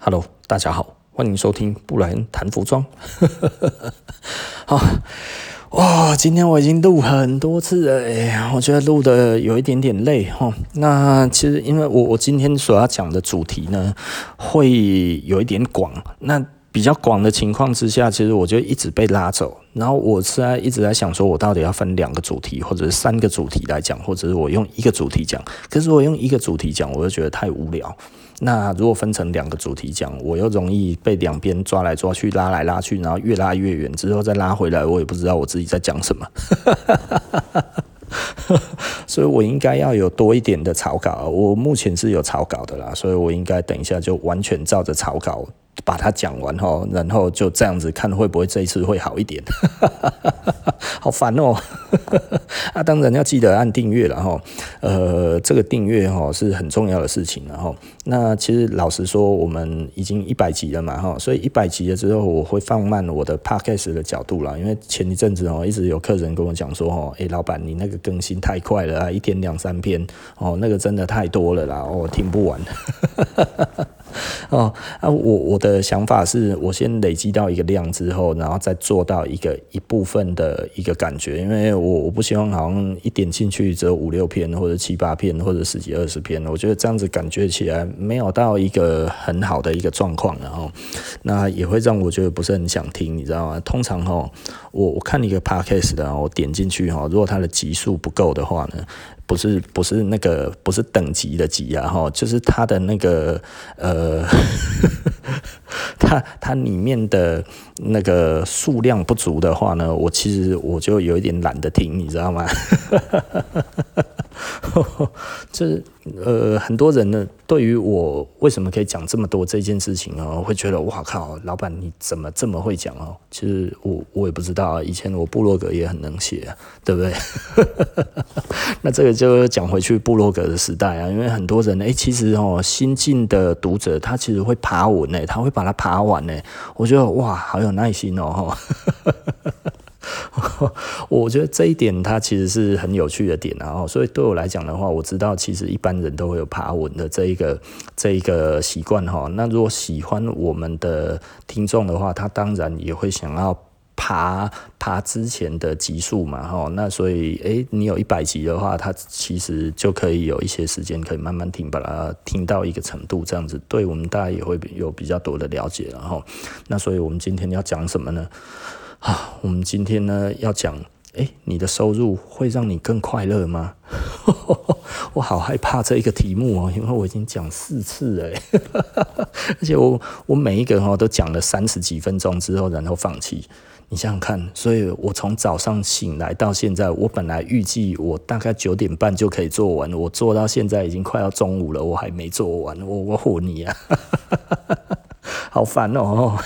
Hello，大家好，欢迎收听布莱恩谈服装。好，哇，今天我已经录很多次了，哎，我觉得录的有一点点累哈。那其实因为我我今天所要讲的主题呢，会有一点广，那比较广的情况之下，其实我就一直被拉走。然后我是在一直在想说，我到底要分两个主题，或者是三个主题来讲，或者是我用一个主题讲。可是我用一个主题讲，我就觉得太无聊。那如果分成两个主题讲，我又容易被两边抓来抓去，拉来拉去，然后越拉越远，之后再拉回来，我也不知道我自己在讲什么。所以我应该要有多一点的草稿。我目前是有草稿的啦，所以我应该等一下就完全照着草稿。把它讲完哈，然后就这样子看会不会这一次会好一点，好烦哦。啊，当然要记得按订阅了哈。呃，这个订阅哈是很重要的事情然后。那其实老实说，我们已经一百集了嘛哈，所以一百集了之后，我会放慢我的 podcast 的角度了，因为前一阵子哦，一直有客人跟我讲说哦，诶，老板你那个更新太快了啊，一天两三篇哦，那个真的太多了啦，我听不完。哦，啊，我我的想法是我先累积到一个量之后，然后再做到一个一部分的一个感觉，因为我我不希望好像一点进去只有五六篇或者七八篇或者十几二十篇，我觉得这样子感觉起来没有到一个很好的一个状况，然后那也会让我觉得不是很想听，你知道吗？通常哈，我我看一个 podcast 的，我点进去哈，如果它的集数不够的话呢？不是不是那个不是等级的级啊哈，就是它的那个呃，它它里面的那个数量不足的话呢，我其实我就有一点懒得听，你知道吗？这呃，很多人呢，对于我为什么可以讲这么多这件事情哦，会觉得哇靠，老板你怎么这么会讲哦？其实我我也不知道啊，以前我部落格也很能写啊，对不对？那这个就讲回去部落格的时代啊，因为很多人哎，其实哦，新进的读者他其实会爬文呢，他会把它爬完呢，我觉得哇，好有耐心哦。我觉得这一点它其实是很有趣的点，然后所以对我来讲的话，我知道其实一般人都会有爬文的这一个这一个习惯哈。那如果喜欢我们的听众的话，他当然也会想要爬爬之前的集数嘛哈。那所以诶，你有一百集的话，他其实就可以有一些时间可以慢慢听，把它听到一个程度，这样子对我们大家也会有比较多的了解，然后那所以我们今天要讲什么呢？啊，我们今天呢要讲，诶，你的收入会让你更快乐吗？我好害怕这一个题目哦，因为我已经讲四次了，而且我我每一个哈都讲了三十几分钟之后，然后放弃。你想想看，所以我从早上醒来到现在，我本来预计我大概九点半就可以做完，我做到现在已经快要中午了，我还没做完，我我唬你啊！好烦哦！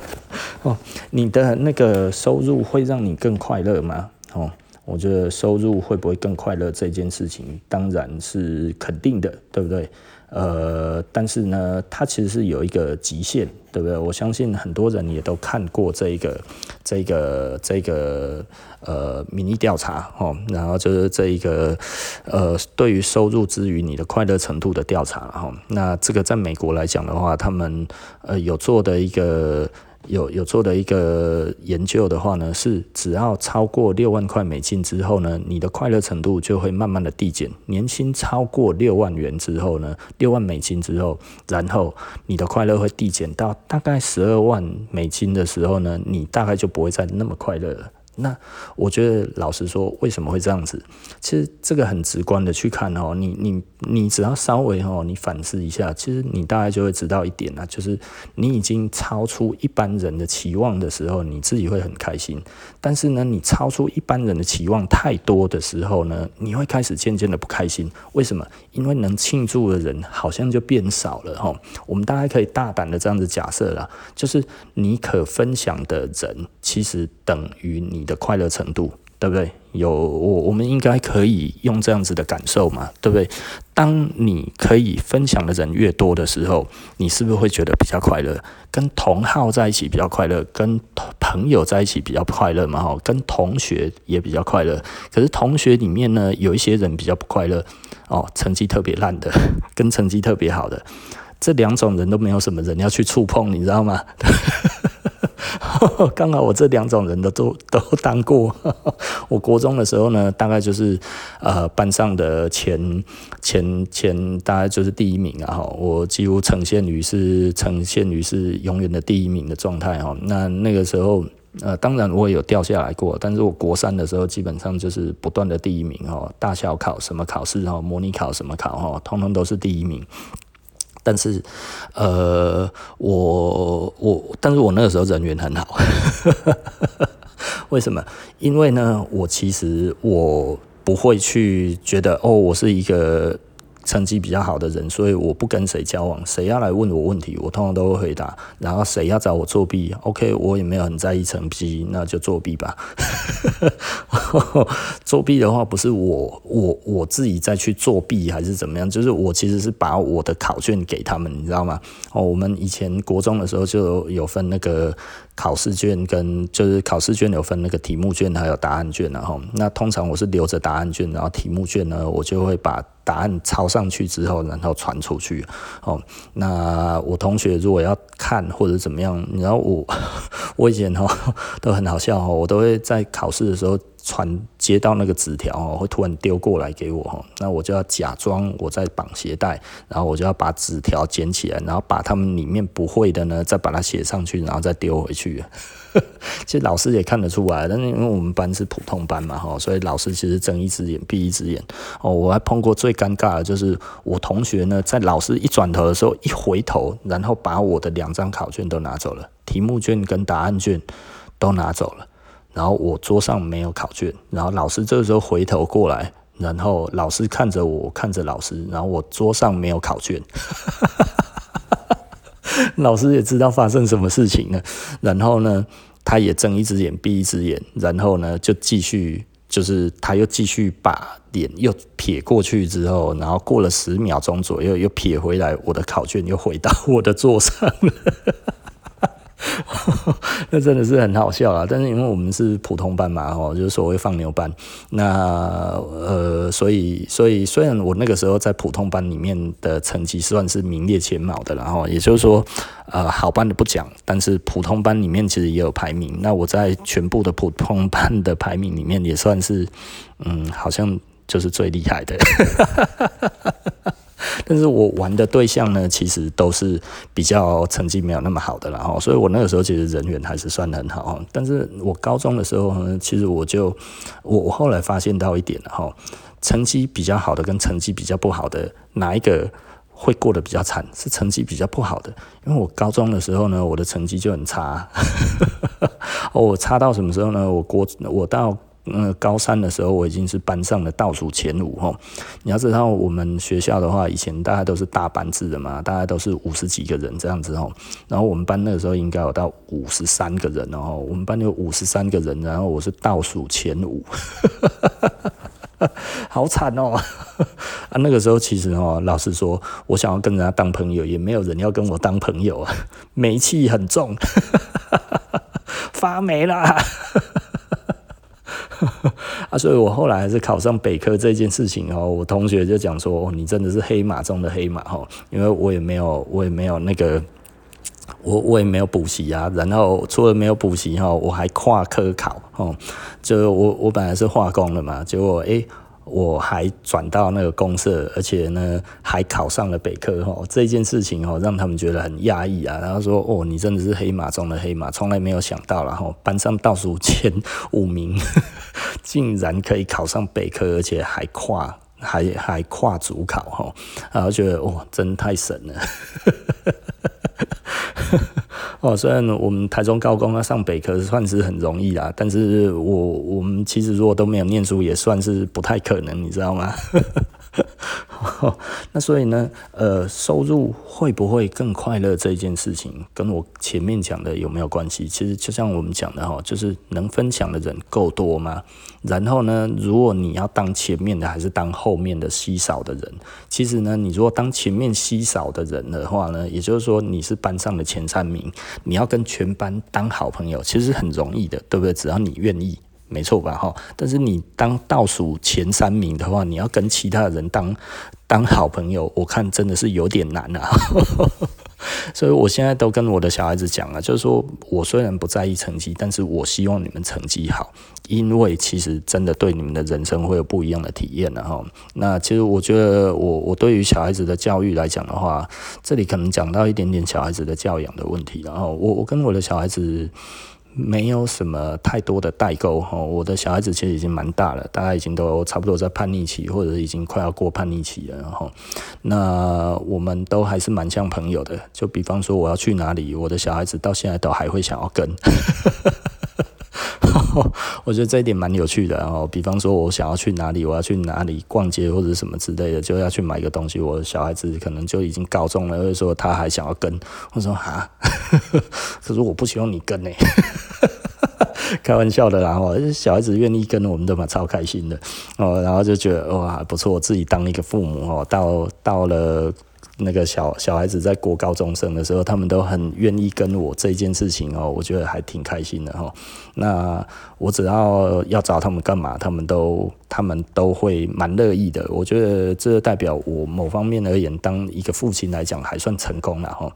哦，你的那个收入会让你更快乐吗？哦，我觉得收入会不会更快乐这件事情，当然是肯定的，对不对？呃，但是呢，它其实是有一个极限，对不对？我相信很多人也都看过这一个、这个、这个呃民意调查哦，然后就是这一个呃对于收入之于你的快乐程度的调查哈。那这个在美国来讲的话，他们呃有做的一个。有有做的一个研究的话呢，是只要超过六万块美金之后呢，你的快乐程度就会慢慢的递减。年薪超过六万元之后呢，六万美金之后，然后你的快乐会递减到大概十二万美金的时候呢，你大概就不会再那么快乐了。那我觉得，老实说，为什么会这样子？其实这个很直观的去看哦，你你你只要稍微哦，你反思一下，其实你大概就会知道一点啊，就是你已经超出一般人的期望的时候，你自己会很开心。但是呢，你超出一般人的期望太多的时候呢，你会开始渐渐的不开心。为什么？因为能庆祝的人好像就变少了哈。我们大概可以大胆的这样子假设啦，就是你可分享的人其实等于你的快乐程度，对不对？有我，我们应该可以用这样子的感受嘛，对不对？当你可以分享的人越多的时候，你是不是会觉得比较快乐？跟同好在一起比较快乐，跟朋友在一起比较快乐嘛？哈，跟同学也比较快乐。可是同学里面呢，有一些人比较不快乐哦，成绩特别烂的，跟成绩特别好的。这两种人都没有什么人要去触碰，你知道吗？刚好我这两种人都都都当过。我国中的时候呢，大概就是呃班上的前前前大概就是第一名啊，我几乎呈现于是呈现于是永远的第一名的状态哈。那那个时候呃，当然我也有掉下来过，但是我国三的时候基本上就是不断的第一名哦，大小考什么考试哈，模拟考什么考哈，通通都是第一名。但是，呃，我我，但是我那个时候人缘很好，为什么？因为呢，我其实我不会去觉得哦，我是一个。成绩比较好的人，所以我不跟谁交往。谁要来问我问题，我通常都会回答。然后谁要找我作弊，OK，我也没有很在意成绩，那就作弊吧。作弊的话，不是我我我自己再去作弊，还是怎么样？就是我其实是把我的考卷给他们，你知道吗？哦，我们以前国中的时候就有分那个。考试卷跟就是考试卷有分那个题目卷还有答案卷，然后那通常我是留着答案卷，然后题目卷呢，我就会把答案抄上去之后，然后传出去。哦，那我同学如果要看或者怎么样，然后我 我以前哈都很好笑哦，我都会在考试的时候。传接到那个纸条哦，会突然丢过来给我哈，那我就要假装我在绑鞋带，然后我就要把纸条捡起来，然后把他们里面不会的呢，再把它写上去，然后再丢回去。其实老师也看得出来，但是因为我们班是普通班嘛哈，所以老师其实睁一只眼闭一只眼哦。我还碰过最尴尬的就是我同学呢，在老师一转头的时候一回头，然后把我的两张考卷都拿走了，题目卷跟答案卷都拿走了。然后我桌上没有考卷，然后老师这个时候回头过来，然后老师看着我，看着老师，然后我桌上没有考卷，老师也知道发生什么事情了，然后呢，他也睁一只眼闭一只眼，然后呢就继续，就是他又继续把脸又撇过去之后，然后过了十秒钟左右又撇回来，我的考卷又回到我的桌上了。那真的是很好笑啊！但是因为我们是普通班嘛，吼，就是所谓放牛班。那呃，所以所以虽然我那个时候在普通班里面的成绩算是名列前茅的，然后也就是说，呃，好班的不讲，但是普通班里面其实也有排名。那我在全部的普通班的排名里面也算是，嗯，好像就是最厉害的。但是我玩的对象呢，其实都是比较成绩没有那么好的，然后，所以我那个时候其实人缘还是算很好。但是我高中的时候呢，其实我就我我后来发现到一点，哈，成绩比较好的跟成绩比较不好的哪一个会过得比较惨？是成绩比较不好的，因为我高中的时候呢，我的成绩就很差，我差到什么时候呢？我国我到。嗯，高三的时候我已经是班上的倒数前五吼。你要知道，我们学校的话，以前大家都是大班制的嘛，大概都是五十几个人这样子吼。然后我们班那个时候应该有到五十三个人哦，我们班有五十三个人，然后我是倒数前五，好惨哦。啊，那个时候其实哦，老实说，我想要跟人家当朋友，也没有人要跟我当朋友啊，霉气很重，发霉啦。啊，所以我后来还是考上北科这件事情哦，我同学就讲说，哦你真的是黑马中的黑马哈，因为我也没有，我也没有那个，我我也没有补习啊，然后除了没有补习哈，我还跨科考哦，就我我本来是化工的嘛，结果诶。我还转到那个公社，而且呢还考上了北科哈，这件事情哈让他们觉得很压抑啊。然后说哦，你真的是黑马中的黑马，从来没有想到然后班上倒数前五名，竟然可以考上北科，而且还跨还还跨组考哈，然后觉得哦，真太神了。哦，虽然我们台中高工要上北科算是很容易啦，但是我我们其实如果都没有念书，也算是不太可能，你知道吗？那所以呢，呃，收入会不会更快乐这一件事情，跟我前面讲的有没有关系？其实就像我们讲的哈，就是能分享的人够多吗？然后呢，如果你要当前面的还是当后面的稀少的人，其实呢，你如果当前面稀少的人的话呢，也就是说你是班上的前三名，你要跟全班当好朋友，其实很容易的，对不对？只要你愿意。没错吧？哈，但是你当倒数前三名的话，你要跟其他人当当好朋友，我看真的是有点难啊。所以我现在都跟我的小孩子讲了，就是说我虽然不在意成绩，但是我希望你们成绩好，因为其实真的对你们的人生会有不一样的体验的哈。那其实我觉得我我对于小孩子的教育来讲的话，这里可能讲到一点点小孩子的教养的问题，然后我我跟我的小孩子。没有什么太多的代沟哈，我的小孩子其实已经蛮大了，大概已经都差不多在叛逆期，或者已经快要过叛逆期了。然后，那我们都还是蛮像朋友的。就比方说我要去哪里，我的小孩子到现在都还会想要跟。我觉得这一点蛮有趣的，然后比方说，我想要去哪里，我要去哪里逛街或者什么之类的，就要去买一个东西。我的小孩子可能就已经告终了，或者说他还想要跟，我说哈，可是我不希望你跟呢，开玩笑的啦，哦小孩子愿意跟，我们都蛮超开心的哦，然后就觉得哇不错，自己当一个父母哦，到到了。那个小小孩子在国高中生的时候，他们都很愿意跟我这件事情哦，我觉得还挺开心的哈。那我只要要找他们干嘛，他们都他们都会蛮乐意的。我觉得这代表我某方面而言，当一个父亲来讲还算成功了哈。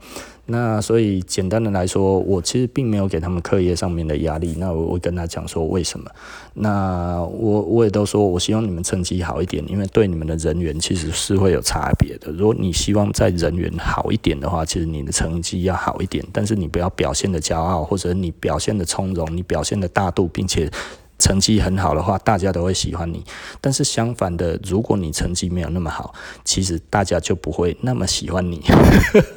那所以简单的来说，我其实并没有给他们课业上面的压力。那我会跟他讲说为什么？那我我也都说，我希望你们成绩好一点，因为对你们的人缘其实是会有差别的。如果你希望在人缘好一点的话，其实你的成绩要好一点，但是你不要表现的骄傲，或者你表现的从容，你表现的大度，并且。成绩很好的话，大家都会喜欢你。但是相反的，如果你成绩没有那么好，其实大家就不会那么喜欢你，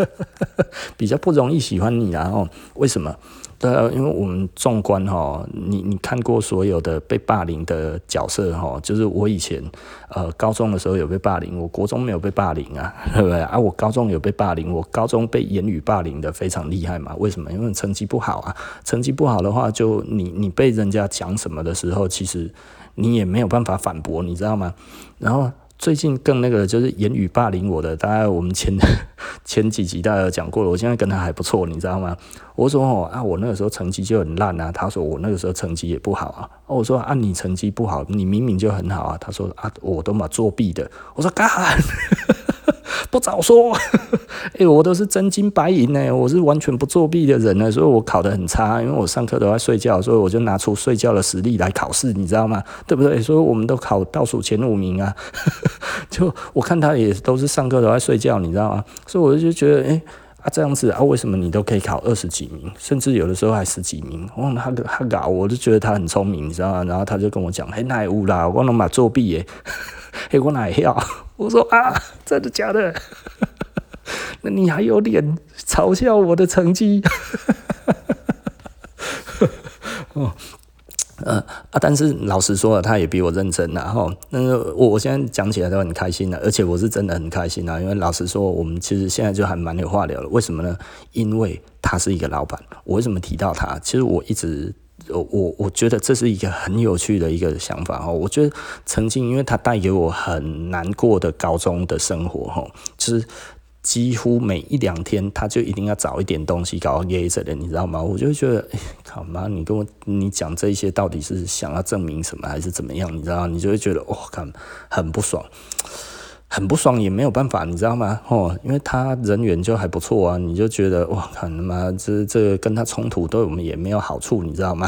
比较不容易喜欢你。然后为什么？对啊，因为我们纵观哈，你你看过所有的被霸凌的角色哈，就是我以前呃高中的时候有被霸凌，我国中没有被霸凌啊，对不对啊？我高中有被霸凌，我高中被言语霸凌的非常厉害嘛？为什么？因为成绩不好啊，成绩不好的话，就你你被人家讲什么的时候，其实你也没有办法反驳，你知道吗？然后。最近更那个就是言语霸凌我的，大概我们前 前几集大家有讲过了。我现在跟他还不错，你知道吗？我说哦啊，我那个时候成绩就很烂啊。他说我那个时候成绩也不好啊。我说啊，你成绩不好，你明明就很好啊。他说啊，我都嘛作弊的。我说干。不早说，哎、欸，我都是真金白银呢，我是完全不作弊的人呢，所以我考得很差，因为我上课都在睡觉，所以我就拿出睡觉的实力来考试，你知道吗？对不对？所以我们都考倒数前五名啊，就我看他也都是上课都在睡觉，你知道吗？所以我就觉得，哎、啊这样子啊，为什么你都可以考二十几名，甚至有的时候还十几名？哇，他他搞，我就觉得他很聪明，你知道吗？然后他就跟我讲，嘿，哪有啦，我能把作弊耶，嘿，我哪要？我说啊，真的假的？那你还有脸嘲笑我的成绩？哦，呃啊，但是老实说，他也比我认真，然后，那个我我现在讲起来都很开心的，而且我是真的很开心啊，因为老实说，我们其实现在就还蛮有话聊了。为什么呢？因为他是一个老板。我为什么提到他？其实我一直。我我觉得这是一个很有趣的一个想法哦。我觉得曾经，因为他带给我很难过的高中的生活哈，就是几乎每一两天他就一定要找一点东西搞噎着的，你知道吗？我就觉得，哎，靠妈，你跟我你讲这些到底是想要证明什么还是怎么样？你知道，你就会觉得哇，看很不爽。很不爽也没有办法，你知道吗？哦，因为他人缘就还不错啊，你就觉得哇，看他妈这这跟他冲突对我们也没有好处，你知道吗？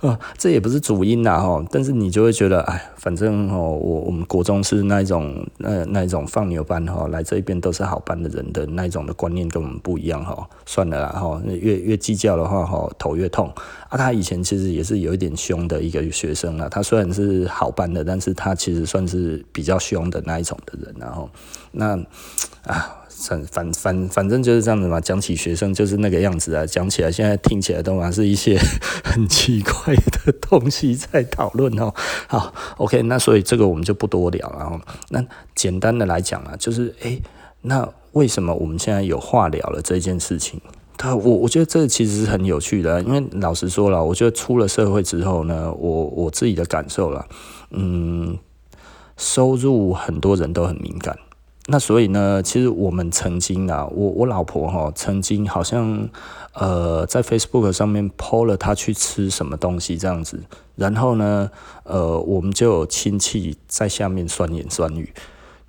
啊，这也不是主因呐，哈，但是你就会觉得，哎，反正哦，我我们国中是那一种，那那一种放牛班哈，来这边都是好班的人的那一种的观念跟我们不一样哈，算了啦，哈，越越计较的话哈，头越痛啊。他以前其实也是有一点凶的一个学生啊，他虽然是好班的，但是他其实算是比较凶的那一种的人，然后那啊。反反反反正就是这样子嘛，讲起学生就是那个样子啊，讲起来现在听起来都还是一些 很奇怪的东西在讨论哦。好，OK，那所以这个我们就不多聊了。然后，那简单的来讲啊，就是诶、那为什么我们现在有话聊了这件事情？他我我觉得这其实是很有趣的，因为老实说了，我觉得出了社会之后呢，我我自己的感受了，嗯，收入很多人都很敏感。那所以呢，其实我们曾经啊，我我老婆哈，曾经好像呃在 Facebook 上面 po 了她去吃什么东西这样子，然后呢，呃，我们就有亲戚在下面酸言酸语。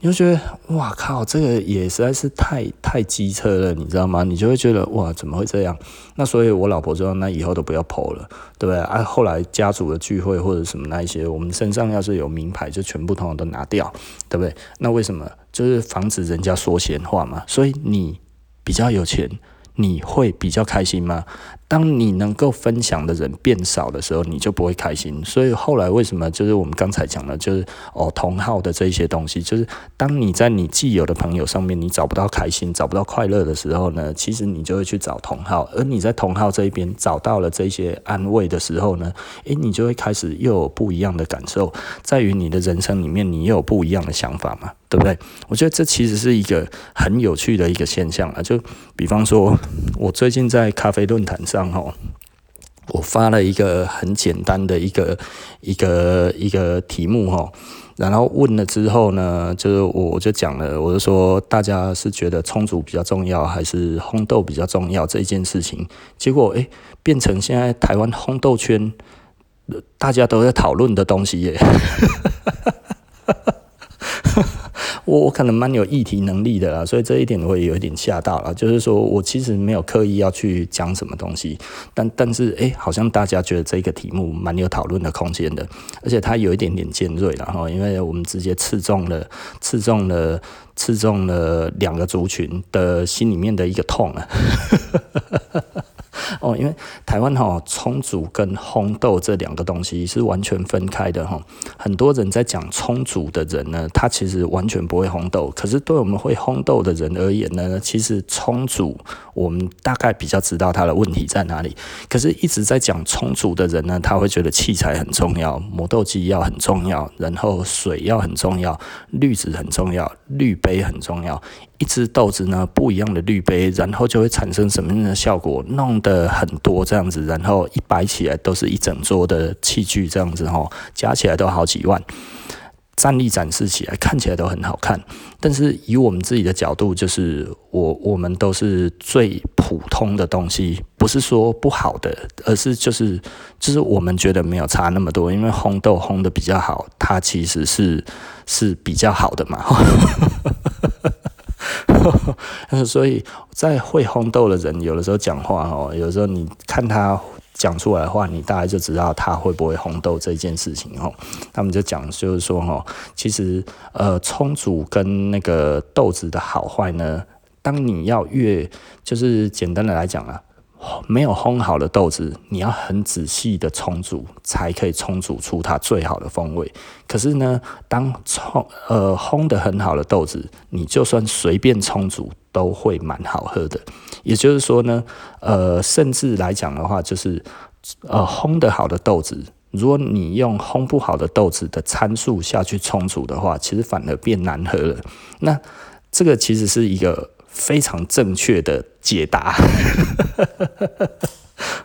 你就觉得哇靠，这个也实在是太太机车了，你知道吗？你就会觉得哇，怎么会这样？那所以我老婆说，那以后都不要 po 了，对不对？啊，后来家族的聚会或者什么那一些，我们身上要是有名牌，就全部统统都拿掉，对不对？那为什么？就是防止人家说闲话嘛。所以你比较有钱，你会比较开心吗？当你能够分享的人变少的时候，你就不会开心。所以后来为什么就是我们刚才讲的，就是哦同好的这些东西，就是当你在你既有的朋友上面你找不到开心、找不到快乐的时候呢，其实你就会去找同好。而你在同好这一边找到了这些安慰的时候呢，诶，你就会开始又有不一样的感受，在于你的人生里面，你又有不一样的想法嘛，对不对？我觉得这其实是一个很有趣的一个现象啊。就比方说，我最近在咖啡论坛上。然后我发了一个很简单的一个一个一个题目哦，然后问了之后呢，就是我就讲了，我就说大家是觉得充足比较重要还是烘豆比较重要这一件事情，结果诶变成现在台湾烘豆圈大家都在讨论的东西耶。我我可能蛮有议题能力的啦，所以这一点我也有一点吓到了。就是说我其实没有刻意要去讲什么东西，但但是哎、欸，好像大家觉得这个题目蛮有讨论的空间的，而且它有一点点尖锐了哈，因为我们直接刺中了，刺中了，刺中了两个族群的心里面的一个痛啊。哦，因为台湾哈冲煮跟烘豆这两个东西是完全分开的哈。很多人在讲冲煮的人呢，他其实完全不会烘豆。可是对我们会烘豆的人而言呢，其实冲煮我们大概比较知道它的问题在哪里。可是一直在讲冲煮的人呢，他会觉得器材很重要，磨豆机要很重要，然后水要很重要，滤纸很重要，滤杯很重要。一只豆子呢，不一样的滤杯，然后就会产生什么样的效果？弄得很多这样子，然后一摆起来都是一整桌的器具这样子哈，加起来都好几万，站立展示起来看起来都很好看。但是以我们自己的角度，就是我我们都是最普通的东西，不是说不好的，而是就是就是我们觉得没有差那么多，因为烘豆烘得比较好，它其实是是比较好的嘛。所以，在会烘豆的人，有的时候讲话哦，有时候你看他讲出来的话，你大概就知道他会不会烘豆这件事情哦。他们就讲，就是说哦，其实呃，充足跟那个豆子的好坏呢，当你要越就是简单的来讲啊。没有烘好的豆子，你要很仔细的冲煮，才可以冲煮出它最好的风味。可是呢，当冲呃烘得很好的豆子，你就算随便冲煮都会蛮好喝的。也就是说呢，呃，甚至来讲的话，就是呃烘得好的豆子，如果你用烘不好的豆子的参数下去冲煮的话，其实反而变难喝了。那这个其实是一个。非常正确的解答。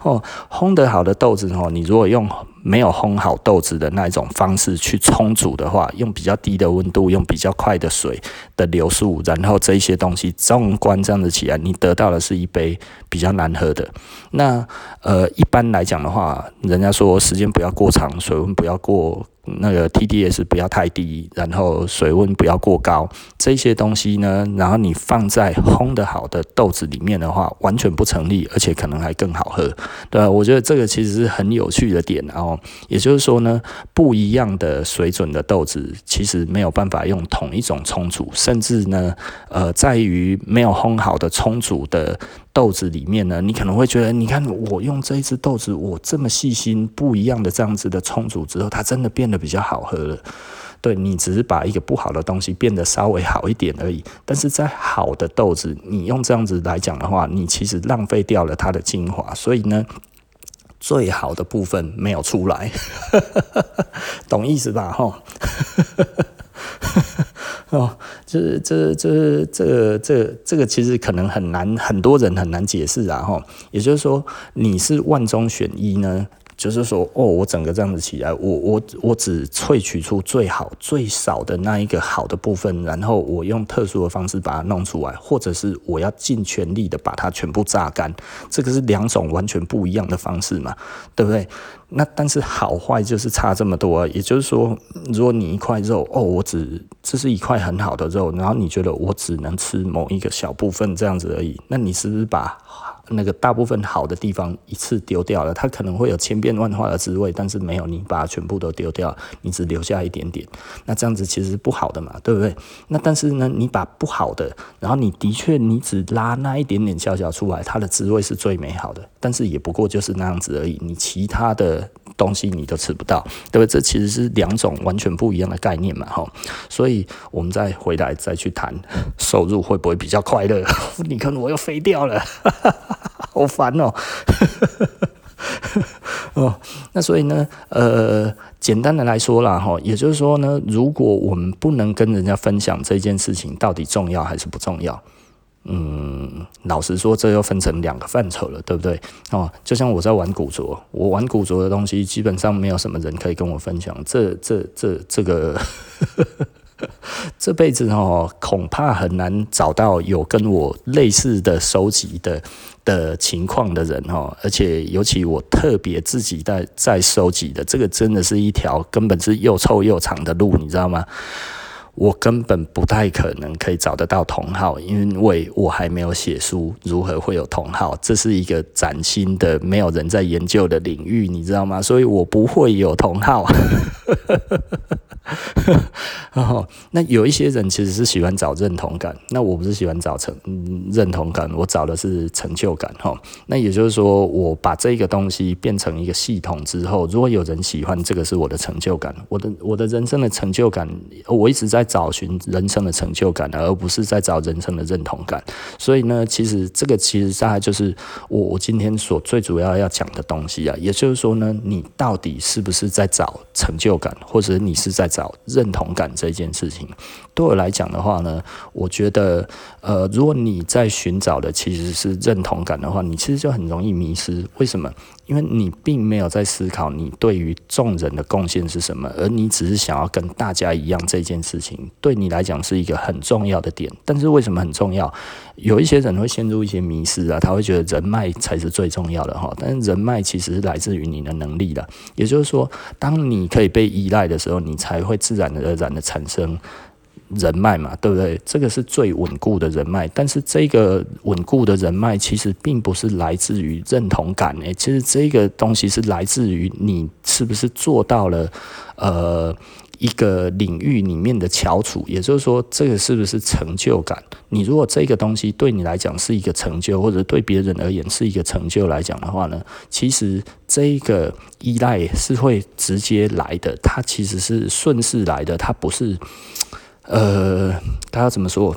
哦，烘得好的豆子哦，你如果用没有烘好豆子的那一种方式去冲煮的话，用比较低的温度，用比较快的水的流速，然后这一些东西纵观这样子起来，你得到的是一杯比较难喝的。那呃，一般来讲的话，人家说时间不要过长，水温不要过。那个 TDS 不要太低，然后水温不要过高，这些东西呢，然后你放在烘得好的豆子里面的话，完全不成立，而且可能还更好喝。对，我觉得这个其实是很有趣的点，然后也就是说呢，不一样的水准的豆子，其实没有办法用同一种冲煮，甚至呢，呃，在于没有烘好的冲煮的。豆子里面呢，你可能会觉得，你看我用这一支豆子，我这么细心，不一样的这样子的冲煮之后，它真的变得比较好喝了。对，你只是把一个不好的东西变得稍微好一点而已，但是在好的豆子，你用这样子来讲的话，你其实浪费掉了它的精华，所以呢，最好的部分没有出来，懂意思吧？哈。哦，这这这这这这个其实可能很难，很多人很难解释啊。哈，也就是说，你是万中选一呢，就是说，哦，我整个这样子起来，我我我只萃取出最好最少的那一个好的部分，然后我用特殊的方式把它弄出来，或者是我要尽全力的把它全部榨干，这个是两种完全不一样的方式嘛，对不对？那但是好坏就是差这么多，也就是说，如果你一块肉，哦，我只这是一块很好的肉，然后你觉得我只能吃某一个小部分这样子而已，那你是不是把？那个大部分好的地方一次丢掉了，它可能会有千变万化的滋味，但是没有你把它全部都丢掉，你只留下一点点，那这样子其实不好的嘛，对不对？那但是呢，你把不好的，然后你的确你只拉那一点点小小出来，它的滋味是最美好的，但是也不过就是那样子而已，你其他的东西你都吃不到，对不对？这其实是两种完全不一样的概念嘛，哈。所以我们再回来再去谈 收入会不会比较快乐？你看我又飞掉了。好烦哦，哦，那所以呢，呃，简单的来说啦，哈，也就是说呢，如果我们不能跟人家分享这件事情到底重要还是不重要，嗯，老实说，这又分成两个范畴了，对不对？哦，就像我在玩古着，我玩古着的东西，基本上没有什么人可以跟我分享，这、这、这、这个。这辈子哦，恐怕很难找到有跟我类似的收集的的情况的人哦，而且尤其我特别自己在在收集的，这个真的是一条根本是又臭又长的路，你知道吗？我根本不太可能可以找得到同好，因为我还没有写书，如何会有同好？这是一个崭新的、没有人在研究的领域，你知道吗？所以我不会有同好。然 后，那有一些人其实是喜欢找认同感，那我不是喜欢找成认同感，我找的是成就感。哈，那也就是说，我把这个东西变成一个系统之后，如果有人喜欢，这个是我的成就感。我的我的人生的成就感，我一直在找寻人生的成就感，而不是在找人生的认同感。所以呢，其实这个其实大概就是我我今天所最主要要讲的东西啊。也就是说呢，你到底是不是在找成就感，或者你是在找认同感这件事情，对我来讲的话呢，我觉得，呃，如果你在寻找的其实是认同感的话，你其实就很容易迷失。为什么？因为你并没有在思考你对于众人的贡献是什么，而你只是想要跟大家一样，这件事情对你来讲是一个很重要的点。但是为什么很重要？有一些人会陷入一些迷失啊，他会觉得人脉才是最重要的哈。但是人脉其实是来自于你的能力的，也就是说，当你可以被依赖的时候，你才会自然而然的产生人脉嘛，对不对？这个是最稳固的人脉。但是这个稳固的人脉其实并不是来自于认同感诶，其实这个东西是来自于你是不是做到了呃。一个领域里面的翘楚，也就是说，这个是不是成就感？你如果这个东西对你来讲是一个成就，或者对别人而言是一个成就来讲的话呢，其实这个依赖是会直接来的，它其实是顺势来的，它不是，呃，他要怎么说？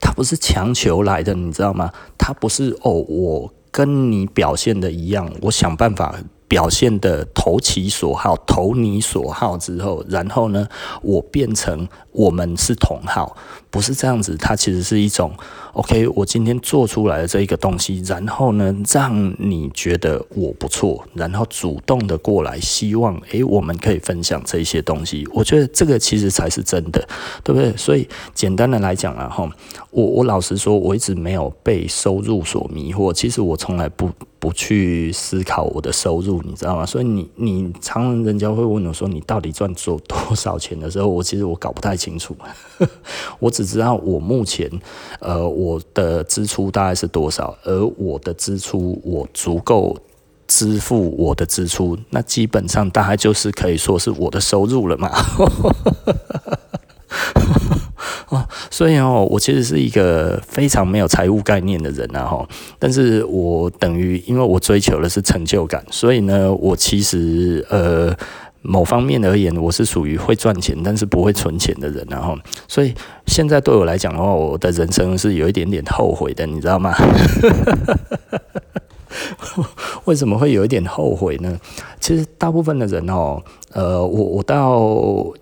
他不是强求来的，你知道吗？他不是哦，我跟你表现的一样，我想办法。表现的投其所好，投你所好之后，然后呢，我变成我们是同好，不是这样子。它其实是一种，OK，我今天做出来的这一个东西，然后呢，让你觉得我不错，然后主动的过来，希望诶，我们可以分享这些东西。我觉得这个其实才是真的，对不对？所以简单的来讲啊，哈，我我老实说，我一直没有被收入所迷惑。其实我从来不。不去思考我的收入，你知道吗？所以你你常人家会问我说，你到底赚做多少钱的时候，我其实我搞不太清楚。我只知道我目前呃我的支出大概是多少，而我的支出我足够支付我的支出，那基本上大概就是可以说是我的收入了嘛。哦，所以哦，我其实是一个非常没有财务概念的人啊，哈，但是我等于因为我追求的是成就感，所以呢，我其实呃某方面而言，我是属于会赚钱但是不会存钱的人，然后，所以现在对我来讲的话，我的人生是有一点点后悔的，你知道吗？为什么会有一点后悔呢？其实大部分的人哦，呃，我我到，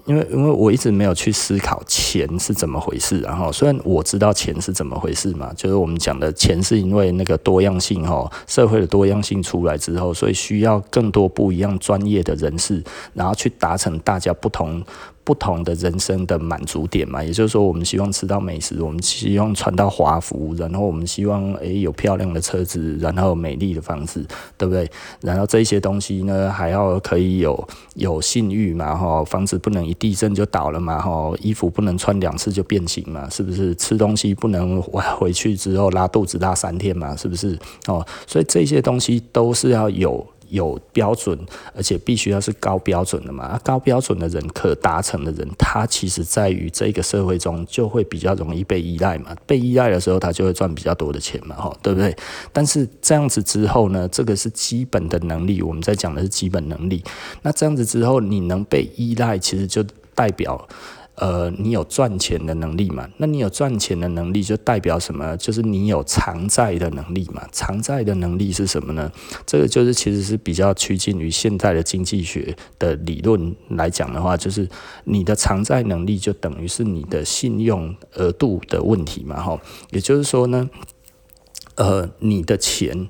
因为因为我一直没有去思考钱是怎么回事，然后虽然我知道钱是怎么回事嘛，就是我们讲的钱是因为那个多样性哦，社会的多样性出来之后，所以需要更多不一样专业的人士，然后去达成大家不同。不同的人生的满足点嘛，也就是说，我们希望吃到美食，我们希望穿到华服，然后我们希望诶、有漂亮的车子，然后美丽的房子，对不对？然后这些东西呢，还要可以有有信誉嘛，哈，房子不能一地震就倒了嘛，哈，衣服不能穿两次就变形嘛，是不是？吃东西不能回去之后拉肚子拉三天嘛，是不是？哦，所以这些东西都是要有。有标准，而且必须要是高标准的嘛。高标准的人，可达成的人，他其实在于这个社会中就会比较容易被依赖嘛。被依赖的时候，他就会赚比较多的钱嘛，哈，对不对？但是这样子之后呢，这个是基本的能力，我们在讲的是基本能力。那这样子之后，你能被依赖，其实就代表。呃，你有赚钱的能力嘛？那你有赚钱的能力，就代表什么？就是你有偿债的能力嘛？偿债的能力是什么呢？这个就是其实是比较趋近于现代的经济学的理论来讲的话，就是你的偿债能力就等于是你的信用额度的问题嘛？哈，也就是说呢，呃，你的钱，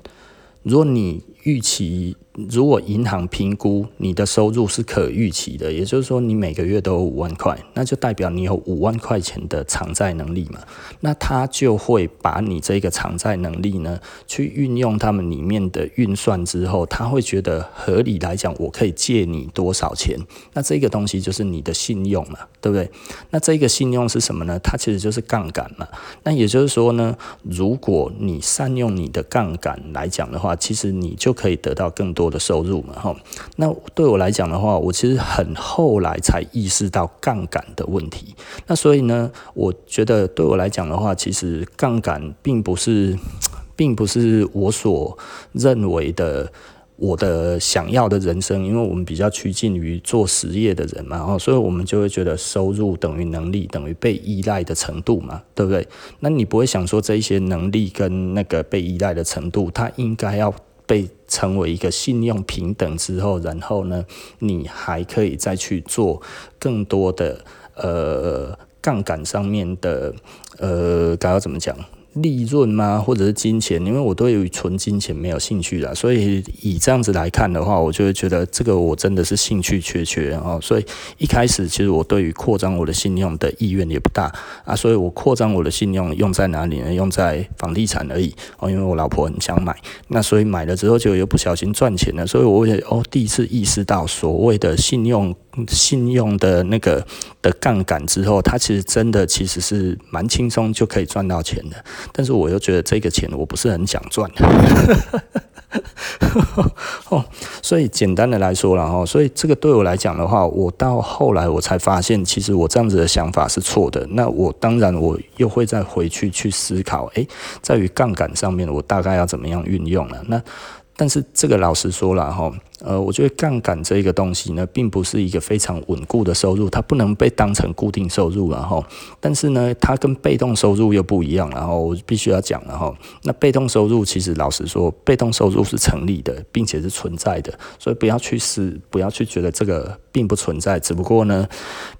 如果你预期。如果银行评估你的收入是可预期的，也就是说你每个月都有五万块，那就代表你有五万块钱的偿债能力嘛。那他就会把你这个偿债能力呢，去运用他们里面的运算之后，他会觉得合理来讲，我可以借你多少钱？那这个东西就是你的信用嘛，对不对？那这个信用是什么呢？它其实就是杠杆嘛。那也就是说呢，如果你善用你的杠杆来讲的话，其实你就可以得到更多。的收入嘛，哈，那对我来讲的话，我其实很后来才意识到杠杆的问题。那所以呢，我觉得对我来讲的话，其实杠杆并不是，并不是我所认为的我的想要的人生，因为我们比较趋近于做实业的人嘛，哈，所以我们就会觉得收入等于能力等于被依赖的程度嘛，对不对？那你不会想说这一些能力跟那个被依赖的程度，它应该要。被成为一个信用平等之后，然后呢，你还可以再去做更多的呃杠杆上面的呃，该要怎么讲？利润吗？或者是金钱？因为我对于纯金钱没有兴趣啦，所以以这样子来看的话，我就会觉得这个我真的是兴趣缺缺啊。所以一开始其实我对于扩张我的信用的意愿也不大啊，所以我扩张我的信用用在哪里呢？用在房地产而已哦，因为我老婆很想买，那所以买了之后就又不小心赚钱了，所以我也哦第一次意识到所谓的信用。信用的那个的杠杆之后，它其实真的其实是蛮轻松就可以赚到钱的，但是我又觉得这个钱我不是很想赚，哦，所以简单的来说了哈，所以这个对我来讲的话，我到后来我才发现，其实我这样子的想法是错的。那我当然我又会再回去去思考，诶，在于杠杆上面，我大概要怎么样运用了？那但是这个老实说了哈。呃，我觉得杠杆这个东西呢，并不是一个非常稳固的收入，它不能被当成固定收入，然后，但是呢，它跟被动收入又不一样，然后我必须要讲了哈。那被动收入其实老实说，被动收入是成立的，并且是存在的，所以不要去思，不要去觉得这个并不存在。只不过呢，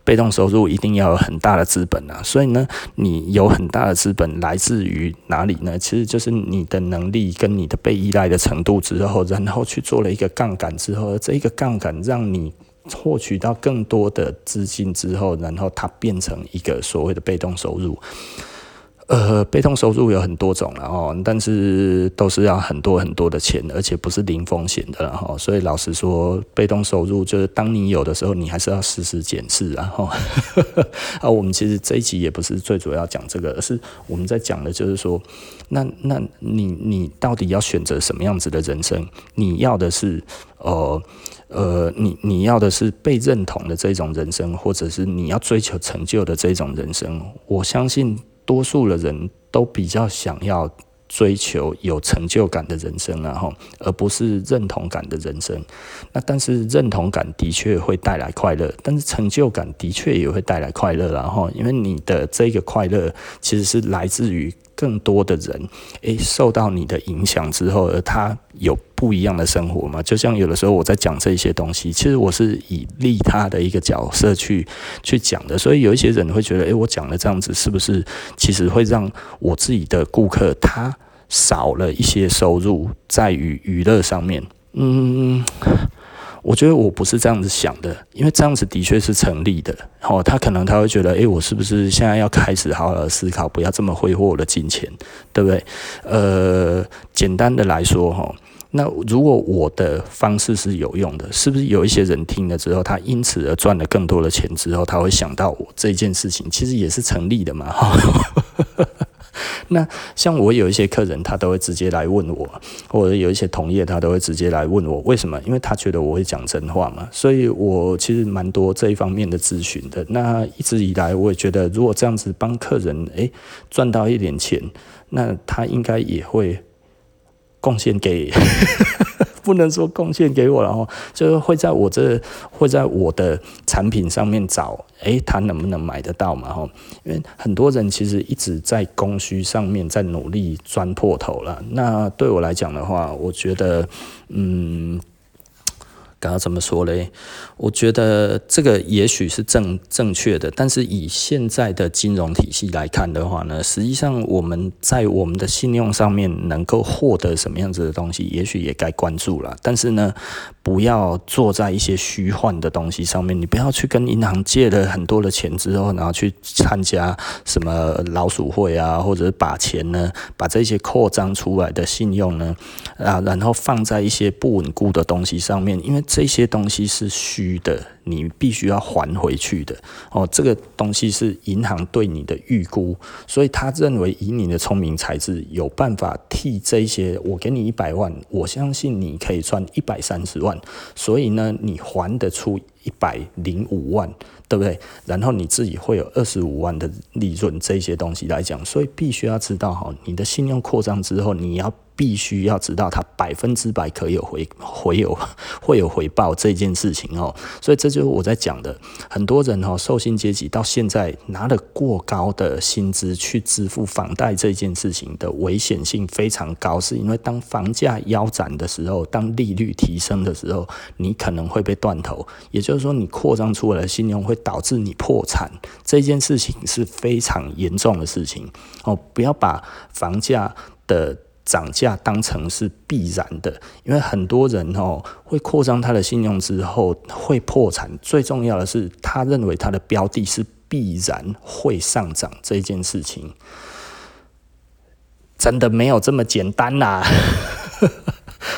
被动收入一定要有很大的资本啊，所以呢，你有很大的资本来自于哪里呢？其实就是你的能力跟你的被依赖的程度之后，然后去做了一个杠杆。之后，这一个杠杆让你获取到更多的资金之后，然后它变成一个所谓的被动收入。呃，被动收入有很多种了哦，但是都是要很多很多的钱，而且不是零风险的哈。所以老实说，被动收入就是当你有的时候，你还是要时时检视然后 啊，我们其实这一集也不是最主要讲这个，而是我们在讲的就是说，那那你你到底要选择什么样子的人生？你要的是呃呃，你你要的是被认同的这种人生，或者是你要追求成就的这种人生？我相信。多数的人都比较想要追求有成就感的人生，然后而不是认同感的人生。那但是认同感的确会带来快乐，但是成就感的确也会带来快乐，然后因为你的这个快乐其实是来自于更多的人，诶，受到你的影响之后，而他有不一样的生活嘛？就像有的时候我在讲这些东西，其实我是以利他的一个角色去去讲的，所以有一些人会觉得，诶，我讲的这样子是不是其实会让我自己的顾客他少了一些收入，在于娱乐上面？嗯。我觉得我不是这样子想的，因为这样子的确是成立的。哦，他可能他会觉得，诶，我是不是现在要开始好好的思考，不要这么挥霍我的金钱，对不对？呃，简单的来说，哈，那如果我的方式是有用的，是不是有一些人听了之后，他因此而赚了更多的钱之后，他会想到我这件事情，其实也是成立的嘛，哈。那像我有一些客人，他都会直接来问我，或者有一些同业，他都会直接来问我，为什么？因为他觉得我会讲真话嘛，所以我其实蛮多这一方面的咨询的。那一直以来，我也觉得，如果这样子帮客人诶赚到一点钱，那他应该也会贡献给。不能说贡献给我，然后就是会在我这会在我的产品上面找，诶，他能不能买得到嘛？吼，因为很多人其实一直在供需上面在努力钻破头了。那对我来讲的话，我觉得，嗯。然后怎么说嘞？我觉得这个也许是正正确的，但是以现在的金融体系来看的话呢，实际上我们在我们的信用上面能够获得什么样子的东西，也许也该关注了。但是呢，不要坐在一些虚幻的东西上面，你不要去跟银行借了很多的钱之后，然后去参加什么老鼠会啊，或者是把钱呢，把这些扩张出来的信用呢，啊，然后放在一些不稳固的东西上面，因为这些东西是虚的。你必须要还回去的哦，这个东西是银行对你的预估，所以他认为以你的聪明才智有办法替这些，我给你一百万，我相信你可以赚一百三十万，所以呢，你还得出一百零五万，对不对？然后你自己会有二十五万的利润，这些东西来讲，所以必须要知道哈，你的信用扩张之后，你要。必须要知道它百分之百可有回回有 会有回报这件事情哦，所以这就是我在讲的。很多人哦，受薪阶级到现在拿了过高的薪资去支付房贷这件事情的危险性非常高，是因为当房价腰斩的时候，当利率提升的时候，你可能会被断头。也就是说，你扩张出来的信用会导致你破产，这件事情是非常严重的事情哦。不要把房价的涨价当成是必然的，因为很多人哦会扩张他的信用之后会破产。最重要的是，他认为他的标的是必然会上涨这件事情，真的没有这么简单呐。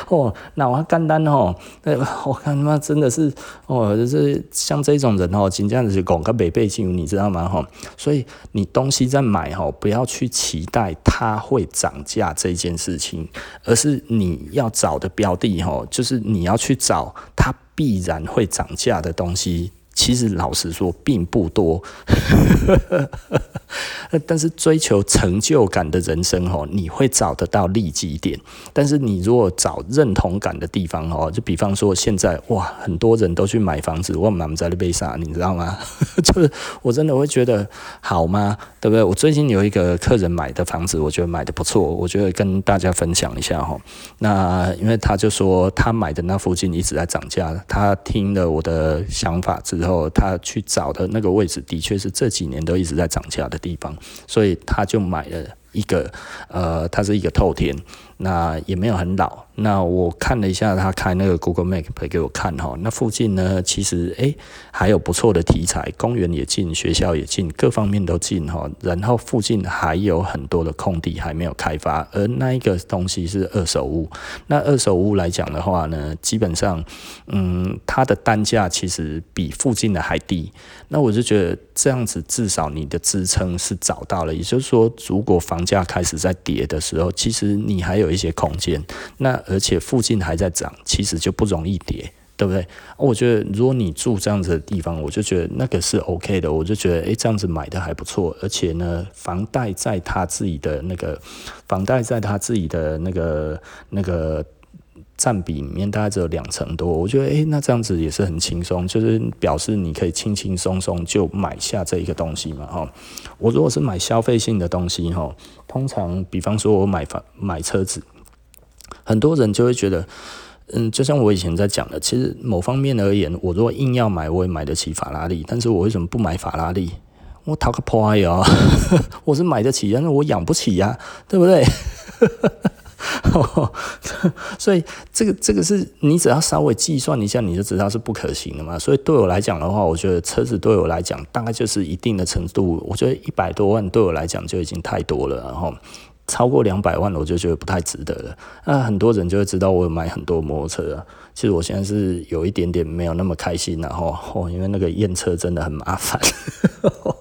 哦，那我干单哦，那我看他妈真的是哦，就是像这种人哦，真正是讲个没背景，你知道吗？哈，所以你东西在买哈，不要去期待它会涨价这件事情，而是你要找的标的哈，就是你要去找它必然会涨价的东西。其实老实说并不多，但是追求成就感的人生哦，你会找得到利基点。但是你如果找认同感的地方哦，就比方说现在哇，很多人都去买房子，我满在那边啥，你知道吗？就是我真的会觉得好吗？对不对？我最近有一个客人买的房子，我觉得买的不错，我觉得跟大家分享一下哈。那因为他就说他买的那附近一直在涨价，他听了我的想法之后。后他去找的那个位置，的确是这几年都一直在涨价的地方，所以他就买了一个，呃，它是一个透天。那也没有很老，那我看了一下他开那个 Google Map 给我看哈，那附近呢其实诶还有不错的题材，公园也近，学校也近，各方面都近哈，然后附近还有很多的空地还没有开发，而那一个东西是二手屋，那二手屋来讲的话呢，基本上嗯它的单价其实比附近的还低，那我就觉得这样子至少你的支撑是找到了，也就是说如果房价开始在跌的时候，其实你还有。一些空间，那而且附近还在涨，其实就不容易跌，对不对？我觉得如果你住这样子的地方，我就觉得那个是 OK 的，我就觉得诶，这样子买的还不错，而且呢，房贷在他自己的那个房贷在他自己的那个那个占比里面大概只有两成多，我觉得诶、那这样子也是很轻松，就是表示你可以轻轻松松就买下这一个东西嘛，哈。我如果是买消费性的东西，哈，通常比方说我买房买车子，很多人就会觉得，嗯，就像我以前在讲的，其实某方面而言，我如果硬要买，我也买得起法拉利，但是我为什么不买法拉利？我讨个破呀，我是买得起，但是我养不起呀，对不对？所以这个这个是你只要稍微计算一下，你就知道是不可行的嘛。所以对我来讲的话，我觉得车子对我来讲大概就是一定的程度。我觉得一百多万对我来讲就已经太多了，然后超过两百万我就觉得不太值得了。那很多人就会知道我买很多摩托车啊。其实我现在是有一点点没有那么开心，然后，因为那个验车真的很麻烦。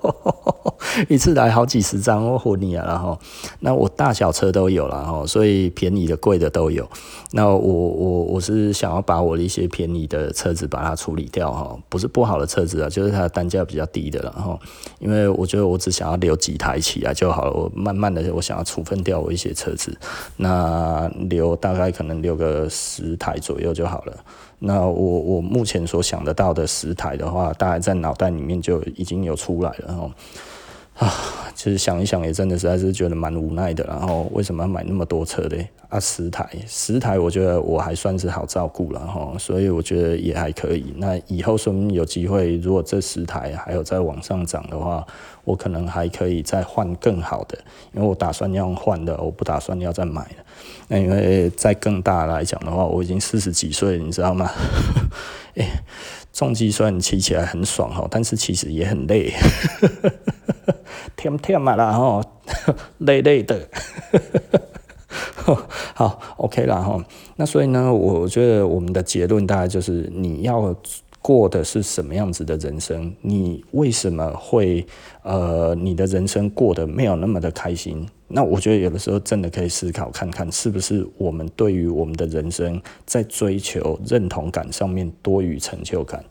一次来好几十张哦，唬你啊，然后那我大小车都有了哈，所以便宜的、贵的都有。那我我我是想要把我的一些便宜的车子把它处理掉哈，不是不好的车子啊，就是它单价比较低的，然后因为我觉得我只想要留几台起来就好了，我慢慢的我想要处分掉我一些车子，那留大概可能留个十台左右就好了。那我我目前所想得到的十台的话，大概在脑袋里面就已经有出来了哈。啊，其实想一想也真的实在是觉得蛮无奈的。然后为什么要买那么多车嘞？啊，十台，十台，我觉得我还算是好照顾了哈，所以我觉得也还可以。那以后说有机会，如果这十台还有再往上涨的话，我可能还可以再换更好的，因为我打算要换的，我不打算要再买了。那因为在更大来讲的话，我已经四十几岁，你知道吗？哎，重机虽然骑起来很爽哈，但是其实也很累。甜甜嘛啦吼，累累的，好 OK 啦吼。那所以呢，我觉得我们的结论大概就是，你要过的是什么样子的人生？你为什么会呃，你的人生过得没有那么的开心？那我觉得有的时候真的可以思考看看，是不是我们对于我们的人生在追求认同感上面多于成就感？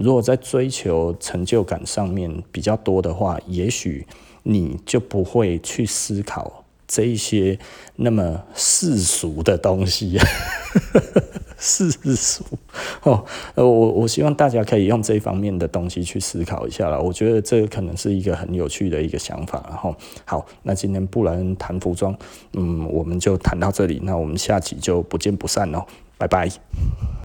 如果在追求成就感上面比较多的话，也许你就不会去思考这一些那么世俗的东西。世俗哦，呃，我我希望大家可以用这方面的东西去思考一下了。我觉得这可能是一个很有趣的一个想法。然后，好，那今天不然谈服装，嗯，我们就谈到这里。那我们下期就不见不散喽，拜拜。